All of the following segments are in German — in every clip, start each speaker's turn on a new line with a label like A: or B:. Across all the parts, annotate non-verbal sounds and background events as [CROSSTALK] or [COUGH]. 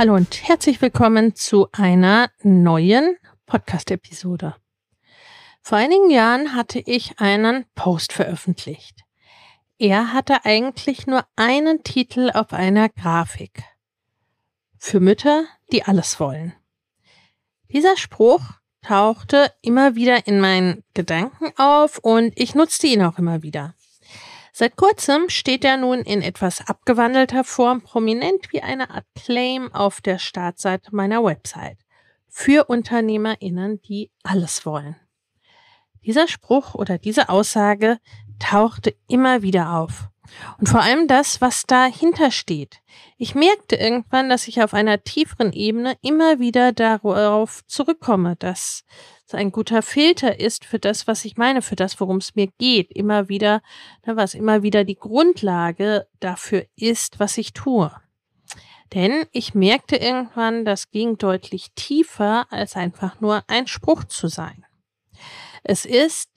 A: Hallo und herzlich willkommen zu einer neuen Podcast-Episode. Vor einigen Jahren hatte ich einen Post veröffentlicht. Er hatte eigentlich nur einen Titel auf einer Grafik. Für Mütter, die alles wollen. Dieser Spruch tauchte immer wieder in meinen Gedanken auf und ich nutzte ihn auch immer wieder. Seit kurzem steht er nun in etwas abgewandelter Form prominent wie eine Art Claim auf der Startseite meiner Website für UnternehmerInnen, die alles wollen. Dieser Spruch oder diese Aussage tauchte immer wieder auf. Und vor allem das, was dahinter steht. Ich merkte irgendwann, dass ich auf einer tieferen Ebene immer wieder darauf zurückkomme, dass es ein guter Filter ist für das, was ich meine, für das, worum es mir geht. Immer wieder, ne, was immer wieder die Grundlage dafür ist, was ich tue. Denn ich merkte irgendwann, das ging deutlich tiefer, als einfach nur ein Spruch zu sein. Es ist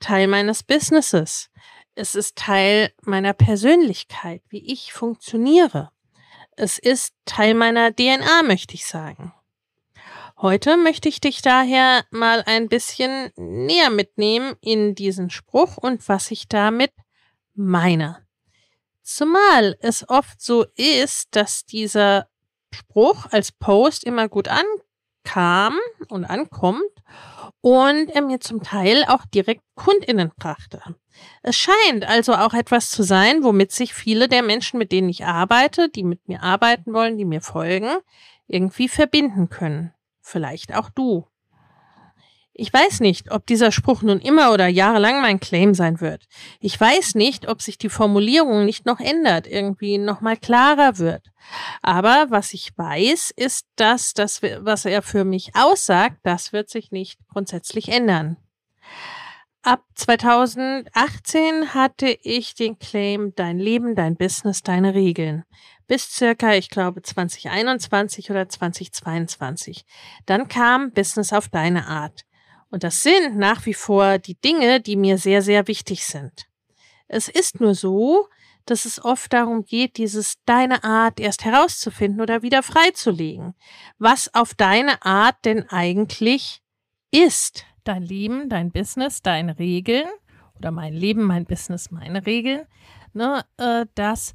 A: Teil meines Businesses. Es ist Teil meiner Persönlichkeit, wie ich funktioniere. Es ist Teil meiner DNA, möchte ich sagen. Heute möchte ich dich daher mal ein bisschen näher mitnehmen in diesen Spruch und was ich damit meine. Zumal es oft so ist, dass dieser Spruch als Post immer gut ankam und ankommt und er mir zum Teil auch direkt Kundinnen brachte. Es scheint also auch etwas zu sein, womit sich viele der Menschen, mit denen ich arbeite, die mit mir arbeiten wollen, die mir folgen, irgendwie verbinden können. Vielleicht auch du. Ich weiß nicht, ob dieser Spruch nun immer oder jahrelang mein Claim sein wird. Ich weiß nicht, ob sich die Formulierung nicht noch ändert, irgendwie nochmal klarer wird. Aber was ich weiß, ist, dass das, was er für mich aussagt, das wird sich nicht grundsätzlich ändern. Ab 2018 hatte ich den Claim Dein Leben, dein Business, deine Regeln. Bis circa, ich glaube, 2021 oder 2022. Dann kam Business auf deine Art. Und das sind nach wie vor die Dinge, die mir sehr, sehr wichtig sind. Es ist nur so, dass es oft darum geht, dieses deine Art erst herauszufinden oder wieder freizulegen. Was auf deine Art denn eigentlich ist. Dein Leben, dein Business, deine Regeln oder mein Leben, mein Business, meine Regeln. Ne, äh, das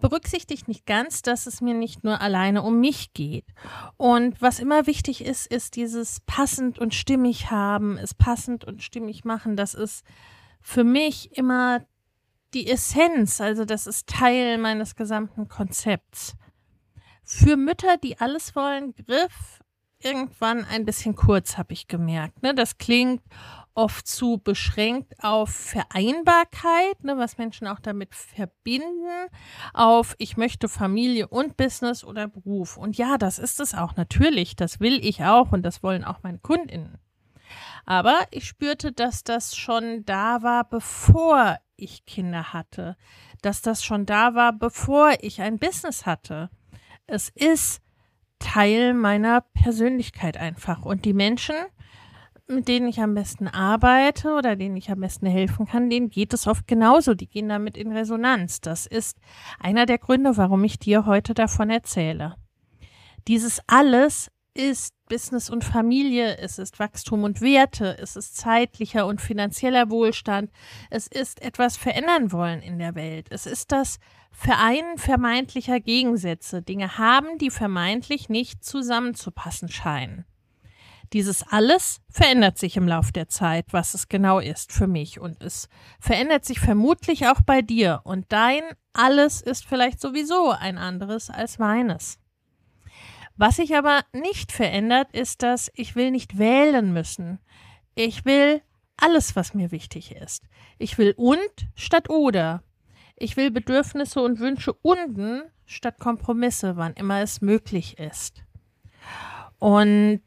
A: berücksichtigt nicht ganz, dass es mir nicht nur alleine um mich geht. Und was immer wichtig ist, ist dieses passend und stimmig haben, es passend und stimmig machen. Das ist für mich immer die Essenz, also das ist Teil meines gesamten Konzepts. Für Mütter, die alles wollen, griff irgendwann ein bisschen kurz, habe ich gemerkt. Ne? Das klingt oft zu beschränkt auf Vereinbarkeit, ne, was Menschen auch damit verbinden, auf ich möchte Familie und Business oder Beruf. Und ja, das ist es auch natürlich, das will ich auch und das wollen auch meine Kundinnen. Aber ich spürte, dass das schon da war, bevor ich Kinder hatte, dass das schon da war, bevor ich ein Business hatte. Es ist Teil meiner Persönlichkeit einfach. Und die Menschen, mit denen ich am besten arbeite oder denen ich am besten helfen kann, denen geht es oft genauso. Die gehen damit in Resonanz. Das ist einer der Gründe, warum ich dir heute davon erzähle. Dieses alles ist Business und Familie, es ist Wachstum und Werte, es ist zeitlicher und finanzieller Wohlstand, es ist etwas verändern wollen in der Welt, es ist das Vereinen vermeintlicher Gegensätze, Dinge haben, die vermeintlich nicht zusammenzupassen scheinen. Dieses alles verändert sich im Lauf der Zeit, was es genau ist für mich. Und es verändert sich vermutlich auch bei dir. Und dein alles ist vielleicht sowieso ein anderes als meines. Was sich aber nicht verändert, ist, dass ich will nicht wählen müssen. Ich will alles, was mir wichtig ist. Ich will und statt oder. Ich will Bedürfnisse und Wünsche unten statt Kompromisse, wann immer es möglich ist. Und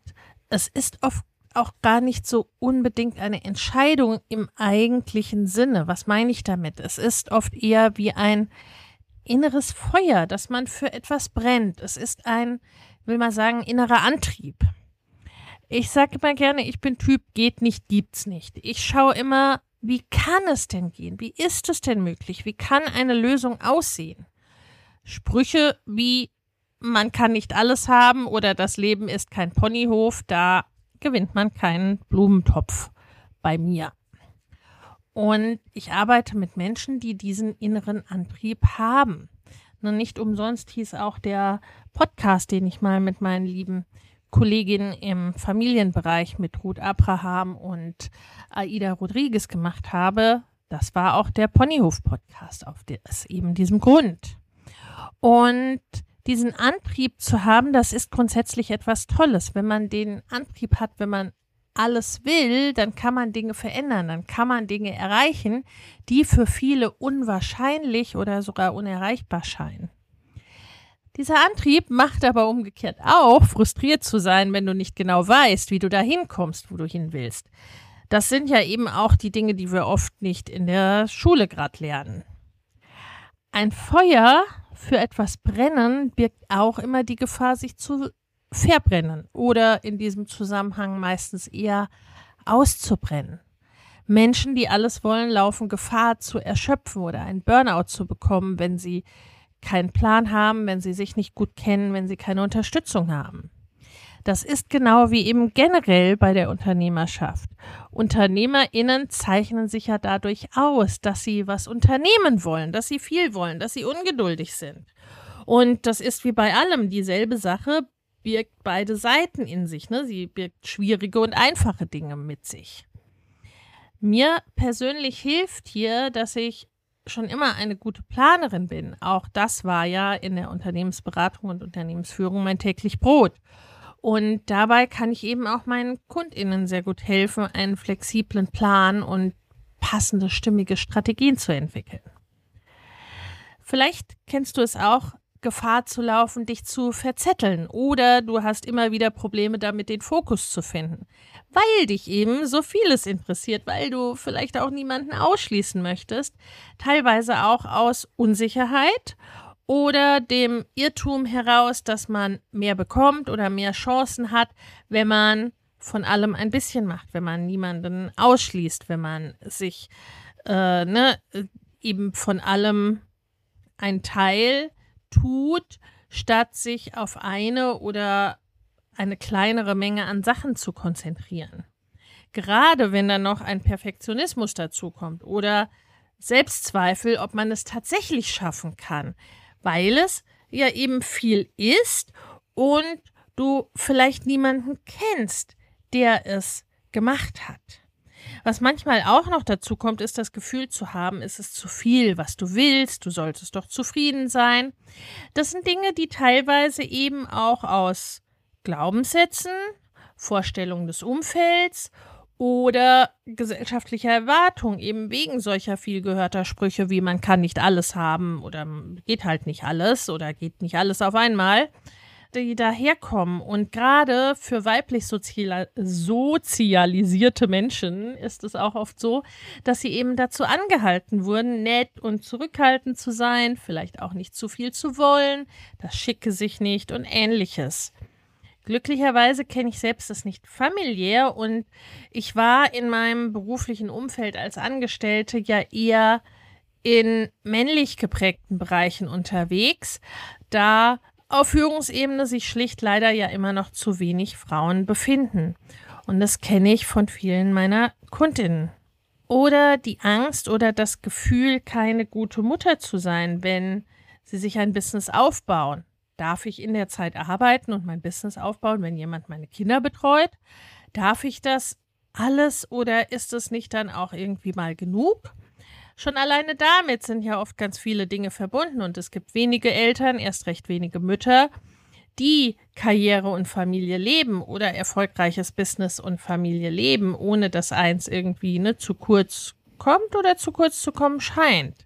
A: es ist oft auch gar nicht so unbedingt eine Entscheidung im eigentlichen Sinne. Was meine ich damit? Es ist oft eher wie ein inneres Feuer, das man für etwas brennt. Es ist ein, will man sagen, innerer Antrieb. Ich sage immer gerne, ich bin Typ geht nicht, gibt's nicht. Ich schaue immer, wie kann es denn gehen? Wie ist es denn möglich? Wie kann eine Lösung aussehen? Sprüche wie man kann nicht alles haben oder das Leben ist kein Ponyhof, da gewinnt man keinen Blumentopf bei mir. Und ich arbeite mit Menschen, die diesen inneren Antrieb haben. Und nicht umsonst hieß auch der Podcast, den ich mal mit meinen lieben Kolleginnen im Familienbereich mit Ruth Abraham und Aida Rodriguez gemacht habe. Das war auch der Ponyhof-Podcast auf aus eben diesem Grund. Und diesen Antrieb zu haben, das ist grundsätzlich etwas Tolles. Wenn man den Antrieb hat, wenn man alles will, dann kann man Dinge verändern, dann kann man Dinge erreichen, die für viele unwahrscheinlich oder sogar unerreichbar scheinen. Dieser Antrieb macht aber umgekehrt auch, frustriert zu sein, wenn du nicht genau weißt, wie du da hinkommst, wo du hin willst. Das sind ja eben auch die Dinge, die wir oft nicht in der Schule gerade lernen. Ein Feuer für etwas brennen birgt auch immer die Gefahr, sich zu verbrennen oder in diesem Zusammenhang meistens eher auszubrennen. Menschen, die alles wollen, laufen Gefahr zu erschöpfen oder einen Burnout zu bekommen, wenn sie keinen Plan haben, wenn sie sich nicht gut kennen, wenn sie keine Unterstützung haben. Das ist genau wie eben generell bei der Unternehmerschaft. UnternehmerInnen zeichnen sich ja dadurch aus, dass sie was unternehmen wollen, dass sie viel wollen, dass sie ungeduldig sind. Und das ist wie bei allem dieselbe Sache, birgt beide Seiten in sich. Ne? Sie birgt schwierige und einfache Dinge mit sich. Mir persönlich hilft hier, dass ich schon immer eine gute Planerin bin. Auch das war ja in der Unternehmensberatung und Unternehmensführung mein täglich Brot. Und dabei kann ich eben auch meinen KundInnen sehr gut helfen, einen flexiblen Plan und passende, stimmige Strategien zu entwickeln. Vielleicht kennst du es auch, Gefahr zu laufen, dich zu verzetteln. Oder du hast immer wieder Probleme damit, den Fokus zu finden, weil dich eben so vieles interessiert, weil du vielleicht auch niemanden ausschließen möchtest, teilweise auch aus Unsicherheit oder dem Irrtum heraus, dass man mehr bekommt oder mehr Chancen hat, wenn man von allem ein bisschen macht, wenn man niemanden ausschließt, wenn man sich äh, ne, eben von allem ein Teil tut, statt sich auf eine oder eine kleinere Menge an Sachen zu konzentrieren. Gerade wenn dann noch ein Perfektionismus dazukommt oder Selbstzweifel, ob man es tatsächlich schaffen kann, weil es ja eben viel ist und du vielleicht niemanden kennst, der es gemacht hat. Was manchmal auch noch dazu kommt, ist das Gefühl zu haben, ist es zu viel, was du willst, du solltest doch zufrieden sein. Das sind Dinge, die teilweise eben auch aus Glaubenssätzen, Vorstellungen des Umfelds oder gesellschaftlicher Erwartung eben wegen solcher viel gehörter Sprüche wie man kann nicht alles haben oder geht halt nicht alles oder geht nicht alles auf einmal, die daherkommen. Und gerade für weiblich sozialisierte Menschen ist es auch oft so, dass sie eben dazu angehalten wurden, nett und zurückhaltend zu sein, vielleicht auch nicht zu viel zu wollen, das schicke sich nicht und ähnliches. Glücklicherweise kenne ich selbst das nicht familiär und ich war in meinem beruflichen Umfeld als Angestellte ja eher in männlich geprägten Bereichen unterwegs. Da auf Führungsebene sich schlicht leider ja immer noch zu wenig Frauen befinden. Und das kenne ich von vielen meiner Kundinnen. Oder die Angst oder das Gefühl, keine gute Mutter zu sein, wenn sie sich ein Business aufbauen. Darf ich in der Zeit arbeiten und mein Business aufbauen, wenn jemand meine Kinder betreut? Darf ich das alles oder ist es nicht dann auch irgendwie mal genug? Schon alleine damit sind ja oft ganz viele Dinge verbunden und es gibt wenige Eltern, erst recht wenige Mütter, die Karriere und Familie leben oder erfolgreiches Business und Familie leben, ohne dass eins irgendwie ne, zu kurz kommt oder zu kurz zu kommen scheint.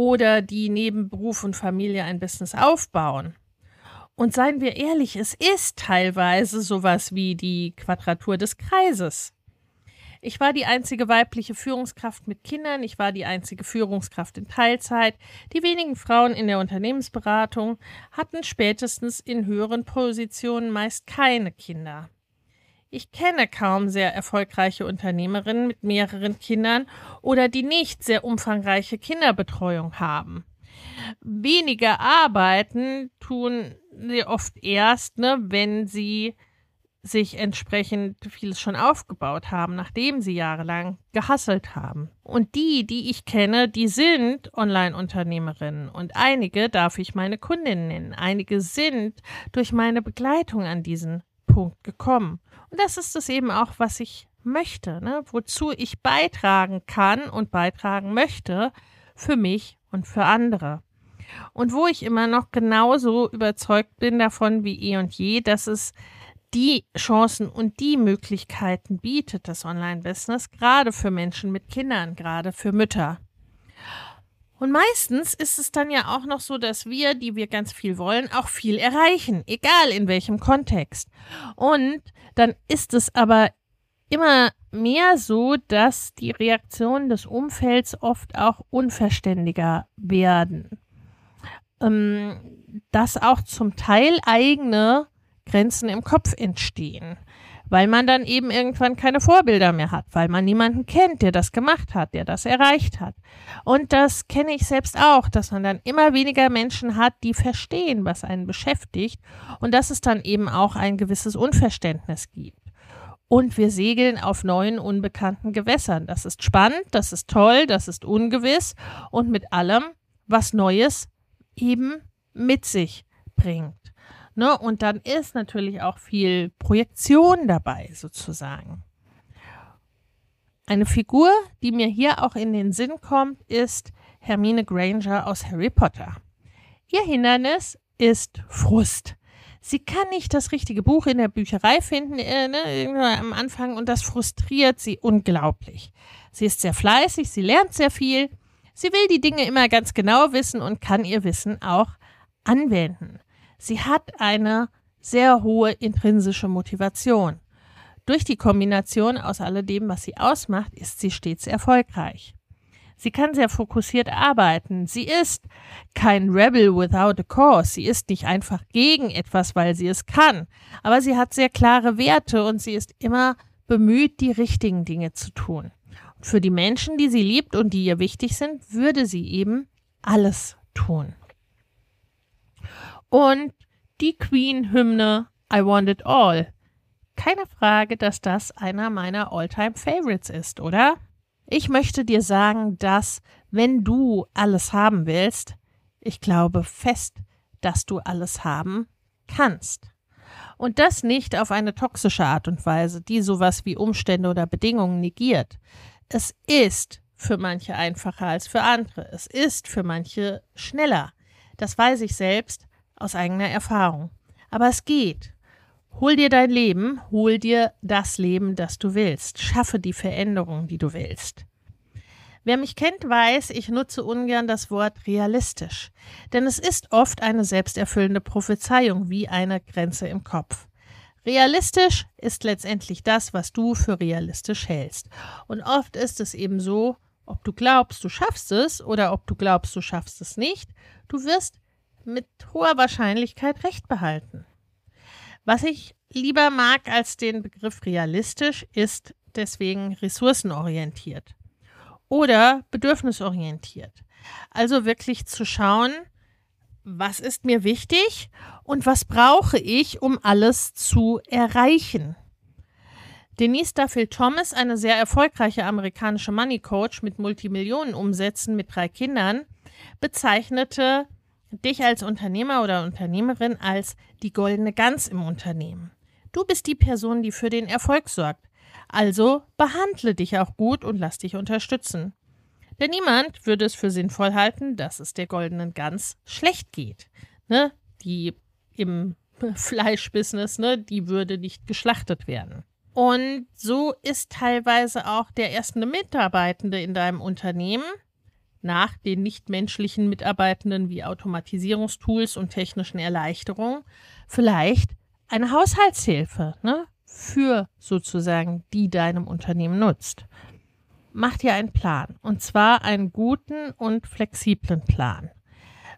A: oder die neben Beruf und Familie ein Business aufbauen. Und seien wir ehrlich, es ist teilweise sowas wie die Quadratur des Kreises. Ich war die einzige weibliche Führungskraft mit Kindern, ich war die einzige Führungskraft in Teilzeit. Die wenigen Frauen in der Unternehmensberatung hatten spätestens in höheren Positionen meist keine Kinder. Ich kenne kaum sehr erfolgreiche Unternehmerinnen mit mehreren Kindern oder die nicht sehr umfangreiche Kinderbetreuung haben. Weniger arbeiten tun sie oft erst, ne, wenn sie sich entsprechend vieles schon aufgebaut haben, nachdem sie jahrelang gehasselt haben. Und die, die ich kenne, die sind Online-Unternehmerinnen und einige darf ich meine Kundinnen nennen. Einige sind durch meine Begleitung an diesen Punkt gekommen. Und das ist es eben auch, was ich möchte, ne? wozu ich beitragen kann und beitragen möchte für mich und für andere. Und wo ich immer noch genauso überzeugt bin davon wie eh und je, dass es die Chancen und die Möglichkeiten bietet, das Online-Business, gerade für Menschen mit Kindern, gerade für Mütter. Und meistens ist es dann ja auch noch so, dass wir, die wir ganz viel wollen, auch viel erreichen, egal in welchem Kontext. Und dann ist es aber immer mehr so, dass die Reaktionen des Umfelds oft auch unverständiger werden. Ähm, dass auch zum Teil eigene Grenzen im Kopf entstehen weil man dann eben irgendwann keine Vorbilder mehr hat, weil man niemanden kennt, der das gemacht hat, der das erreicht hat. Und das kenne ich selbst auch, dass man dann immer weniger Menschen hat, die verstehen, was einen beschäftigt und dass es dann eben auch ein gewisses Unverständnis gibt. Und wir segeln auf neuen, unbekannten Gewässern. Das ist spannend, das ist toll, das ist ungewiss und mit allem, was Neues eben mit sich bringt. Ne? Und dann ist natürlich auch viel Projektion dabei, sozusagen. Eine Figur, die mir hier auch in den Sinn kommt, ist Hermine Granger aus Harry Potter. Ihr Hindernis ist Frust. Sie kann nicht das richtige Buch in der Bücherei finden äh, ne, am Anfang und das frustriert sie unglaublich. Sie ist sehr fleißig, sie lernt sehr viel, sie will die Dinge immer ganz genau wissen und kann ihr Wissen auch anwenden. Sie hat eine sehr hohe intrinsische Motivation. Durch die Kombination aus alledem, was sie ausmacht, ist sie stets erfolgreich. Sie kann sehr fokussiert arbeiten. Sie ist kein Rebel without a cause. Sie ist nicht einfach gegen etwas, weil sie es kann. Aber sie hat sehr klare Werte und sie ist immer bemüht, die richtigen Dinge zu tun. Für die Menschen, die sie liebt und die ihr wichtig sind, würde sie eben alles tun. Und die Queen-Hymne I Want It All. Keine Frage, dass das einer meiner Alltime favorites ist, oder? Ich möchte dir sagen, dass wenn du alles haben willst, ich glaube fest, dass du alles haben kannst. Und das nicht auf eine toxische Art und Weise, die sowas wie Umstände oder Bedingungen negiert. Es ist für manche einfacher als für andere. Es ist für manche schneller. Das weiß ich selbst aus eigener Erfahrung. Aber es geht. Hol dir dein Leben, hol dir das Leben, das du willst. Schaffe die Veränderung, die du willst. Wer mich kennt, weiß, ich nutze ungern das Wort realistisch, denn es ist oft eine selbsterfüllende Prophezeiung wie eine Grenze im Kopf. Realistisch ist letztendlich das, was du für realistisch hältst. Und oft ist es eben so, ob du glaubst, du schaffst es oder ob du glaubst, du schaffst es nicht, du wirst mit hoher Wahrscheinlichkeit recht behalten. Was ich lieber mag als den Begriff realistisch, ist deswegen ressourcenorientiert oder bedürfnisorientiert. Also wirklich zu schauen, was ist mir wichtig und was brauche ich, um alles zu erreichen. Denise Duffield Thomas, eine sehr erfolgreiche amerikanische Money Coach mit Multimillionenumsätzen mit drei Kindern, bezeichnete dich als Unternehmer oder Unternehmerin als die goldene Gans im Unternehmen. Du bist die Person, die für den Erfolg sorgt. Also behandle dich auch gut und lass dich unterstützen. Denn niemand würde es für sinnvoll halten, dass es der goldenen Gans schlecht geht. Ne? Die im [LAUGHS] Fleischbusiness, ne, die würde nicht geschlachtet werden. Und so ist teilweise auch der erste Mitarbeitende in deinem Unternehmen nach den nichtmenschlichen Mitarbeitenden wie Automatisierungstools und technischen Erleichterungen vielleicht eine Haushaltshilfe, ne? für sozusagen die deinem Unternehmen nutzt. Mach dir einen Plan und zwar einen guten und flexiblen Plan.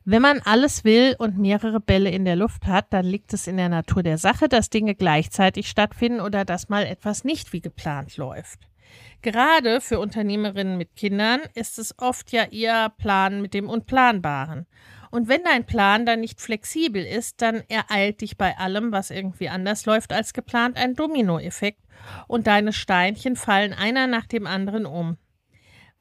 A: Wenn man alles will und mehrere Bälle in der Luft hat, dann liegt es in der Natur der Sache, dass Dinge gleichzeitig stattfinden oder dass mal etwas nicht wie geplant läuft. Gerade für Unternehmerinnen mit Kindern ist es oft ja eher Plan mit dem Unplanbaren. Und wenn dein Plan dann nicht flexibel ist, dann ereilt dich bei allem, was irgendwie anders läuft als geplant, ein Dominoeffekt und deine Steinchen fallen einer nach dem anderen um.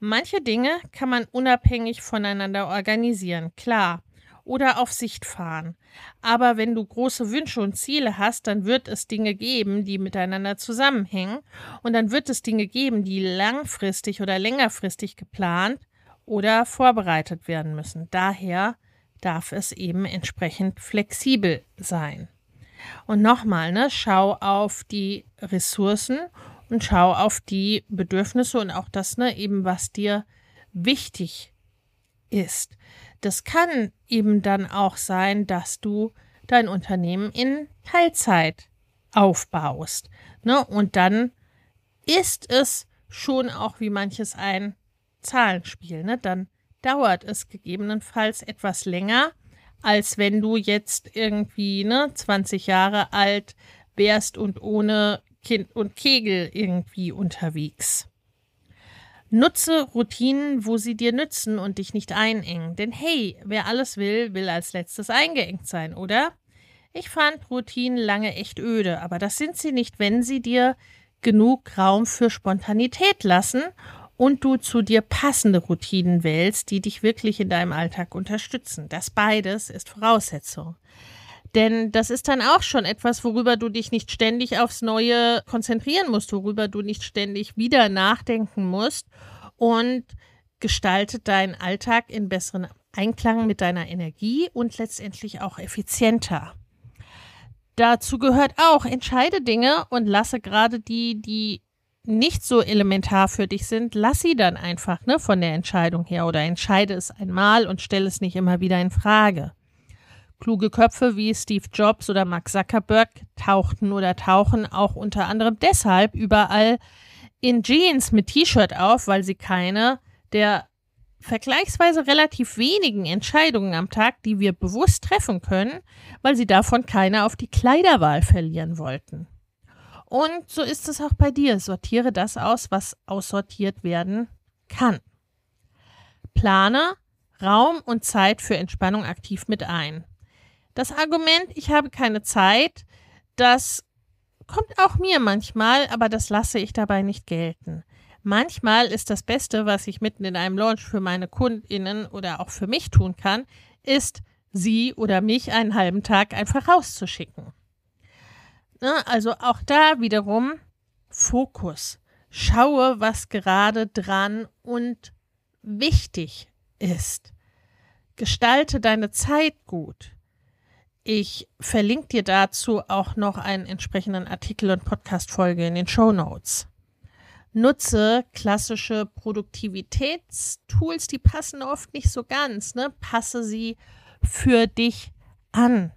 A: Manche Dinge kann man unabhängig voneinander organisieren, klar, oder auf Sicht fahren. Aber wenn du große Wünsche und Ziele hast, dann wird es Dinge geben, die miteinander zusammenhängen, und dann wird es Dinge geben, die langfristig oder längerfristig geplant oder vorbereitet werden müssen. Daher darf es eben entsprechend flexibel sein. Und nochmal, ne, schau auf die Ressourcen und schau auf die Bedürfnisse und auch das, ne, eben was dir wichtig ist. Das kann eben dann auch sein, dass du dein Unternehmen in Teilzeit aufbaust. Ne? Und dann ist es schon auch wie manches ein Zahlenspiel. Ne? Dann dauert es gegebenenfalls etwas länger, als wenn du jetzt irgendwie ne, 20 Jahre alt wärst und ohne Kind und Kegel irgendwie unterwegs. Nutze Routinen, wo sie dir nützen und dich nicht einengen. Denn hey, wer alles will, will als letztes eingeengt sein, oder? Ich fand Routinen lange echt öde, aber das sind sie nicht, wenn sie dir genug Raum für Spontanität lassen und du zu dir passende Routinen wählst, die dich wirklich in deinem Alltag unterstützen. Das beides ist Voraussetzung. Denn das ist dann auch schon etwas, worüber du dich nicht ständig aufs Neue konzentrieren musst, worüber du nicht ständig wieder nachdenken musst und gestaltet deinen Alltag in besseren Einklang mit deiner Energie und letztendlich auch effizienter. Dazu gehört auch, entscheide Dinge und lasse gerade die, die nicht so elementar für dich sind, lass sie dann einfach ne, von der Entscheidung her oder entscheide es einmal und stelle es nicht immer wieder in Frage. Kluge Köpfe wie Steve Jobs oder Mark Zuckerberg tauchten oder tauchen auch unter anderem deshalb überall in Jeans mit T-Shirt auf, weil sie keine der vergleichsweise relativ wenigen Entscheidungen am Tag, die wir bewusst treffen können, weil sie davon keine auf die Kleiderwahl verlieren wollten. Und so ist es auch bei dir. Sortiere das aus, was aussortiert werden kann. Plane Raum und Zeit für Entspannung aktiv mit ein. Das Argument, ich habe keine Zeit, das kommt auch mir manchmal, aber das lasse ich dabei nicht gelten. Manchmal ist das Beste, was ich mitten in einem Launch für meine Kundinnen oder auch für mich tun kann, ist, sie oder mich einen halben Tag einfach rauszuschicken. Ne? Also auch da wiederum Fokus. Schaue, was gerade dran und wichtig ist. Gestalte deine Zeit gut. Ich verlinke dir dazu auch noch einen entsprechenden Artikel und Podcast-Folge in den Show Notes. Nutze klassische Produktivitätstools, die passen oft nicht so ganz, ne? Passe sie für dich an.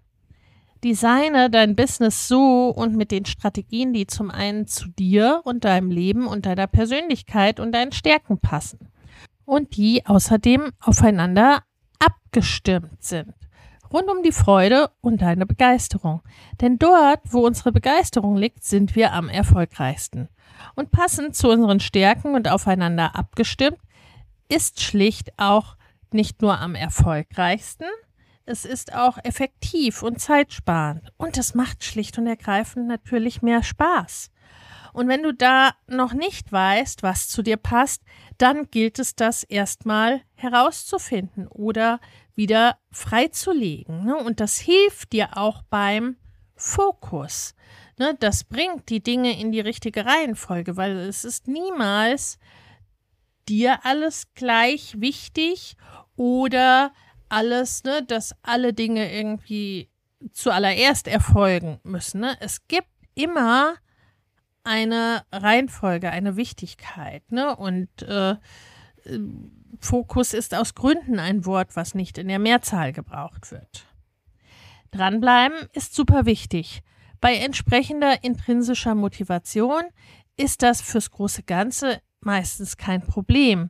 A: Designe dein Business so und mit den Strategien, die zum einen zu dir und deinem Leben und deiner Persönlichkeit und deinen Stärken passen und die außerdem aufeinander abgestimmt sind rund um die Freude und deine Begeisterung. Denn dort, wo unsere Begeisterung liegt, sind wir am erfolgreichsten. Und passend zu unseren Stärken und aufeinander abgestimmt, ist schlicht auch nicht nur am erfolgreichsten, es ist auch effektiv und zeitsparend. Und es macht schlicht und ergreifend natürlich mehr Spaß. Und wenn du da noch nicht weißt, was zu dir passt, dann gilt es das erstmal herauszufinden oder wieder freizulegen. Ne? Und das hilft dir auch beim Fokus. Ne? Das bringt die Dinge in die richtige Reihenfolge, weil es ist niemals dir alles gleich wichtig oder alles, ne, dass alle Dinge irgendwie zuallererst erfolgen müssen. Ne? Es gibt immer eine Reihenfolge, eine Wichtigkeit. Ne? Und äh, Fokus ist aus Gründen ein Wort, was nicht in der Mehrzahl gebraucht wird. Dranbleiben ist super wichtig. Bei entsprechender intrinsischer Motivation ist das fürs große Ganze meistens kein Problem.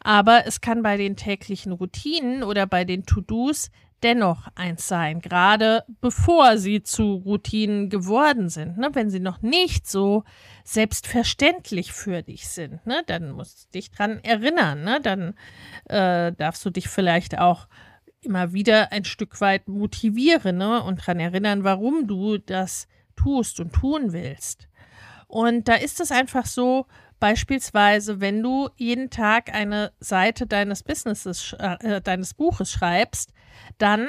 A: Aber es kann bei den täglichen Routinen oder bei den To-Dos dennoch eins sein, gerade bevor sie zu Routinen geworden sind. Ne? Wenn sie noch nicht so selbstverständlich für dich sind, ne? dann musst du dich dran erinnern. Ne? Dann äh, darfst du dich vielleicht auch immer wieder ein Stück weit motivieren ne? und dran erinnern, warum du das tust und tun willst. Und da ist es einfach so, Beispielsweise, wenn du jeden Tag eine Seite deines Businesses, äh, deines Buches schreibst, dann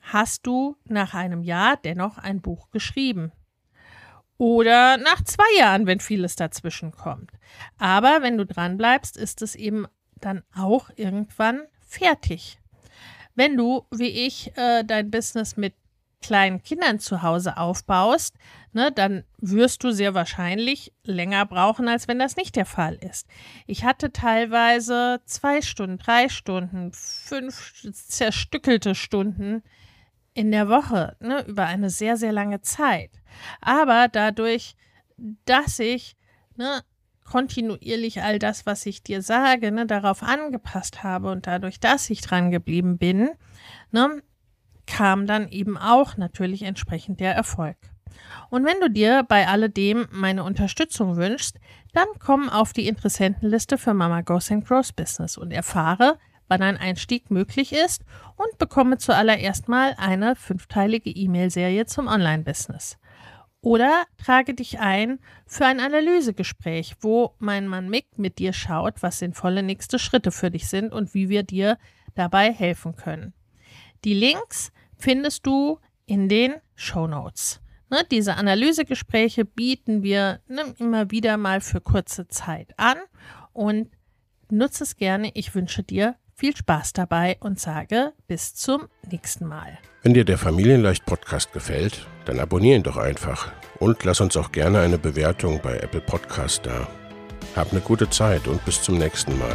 A: hast du nach einem Jahr dennoch ein Buch geschrieben. Oder nach zwei Jahren, wenn vieles dazwischen kommt. Aber wenn du dran bleibst, ist es eben dann auch irgendwann fertig. Wenn du, wie ich, äh, dein Business mit kleinen Kindern zu Hause aufbaust, ne, dann wirst du sehr wahrscheinlich länger brauchen, als wenn das nicht der Fall ist. Ich hatte teilweise zwei Stunden, drei Stunden, fünf zerstückelte Stunden in der Woche, ne, über eine sehr, sehr lange Zeit. Aber dadurch, dass ich ne, kontinuierlich all das, was ich dir sage, ne, darauf angepasst habe und dadurch, dass ich dran geblieben bin, ne, kam dann eben auch natürlich entsprechend der Erfolg. Und wenn du dir bei alledem meine Unterstützung wünschst, dann komm auf die Interessentenliste für Mama Goes and Grows Business und erfahre, wann ein Einstieg möglich ist und bekomme zuallererst mal eine fünfteilige E-Mail-Serie zum Online-Business. Oder trage dich ein für ein Analysegespräch, wo mein Mann Mick mit dir schaut, was sinnvolle nächste Schritte für dich sind und wie wir dir dabei helfen können. Die Links findest du in den Show Notes. Ne, diese Analysegespräche bieten wir ne, immer wieder mal für kurze Zeit an und nutze es gerne. Ich wünsche dir viel Spaß dabei und sage bis zum nächsten Mal.
B: Wenn dir der Familienleicht Podcast gefällt, dann abonniere ihn doch einfach und lass uns auch gerne eine Bewertung bei Apple Podcast da. Hab eine gute Zeit und bis zum nächsten Mal.